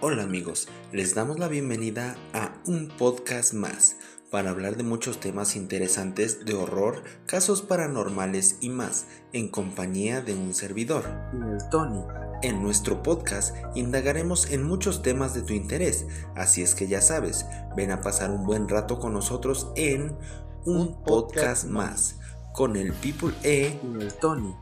Hola amigos, les damos la bienvenida a un podcast más para hablar de muchos temas interesantes de horror, casos paranormales y más, en compañía de un servidor, el Tony. En nuestro podcast indagaremos en muchos temas de tu interés, así es que ya sabes, ven a pasar un buen rato con nosotros en un, podcast, más con el People E y el Tony.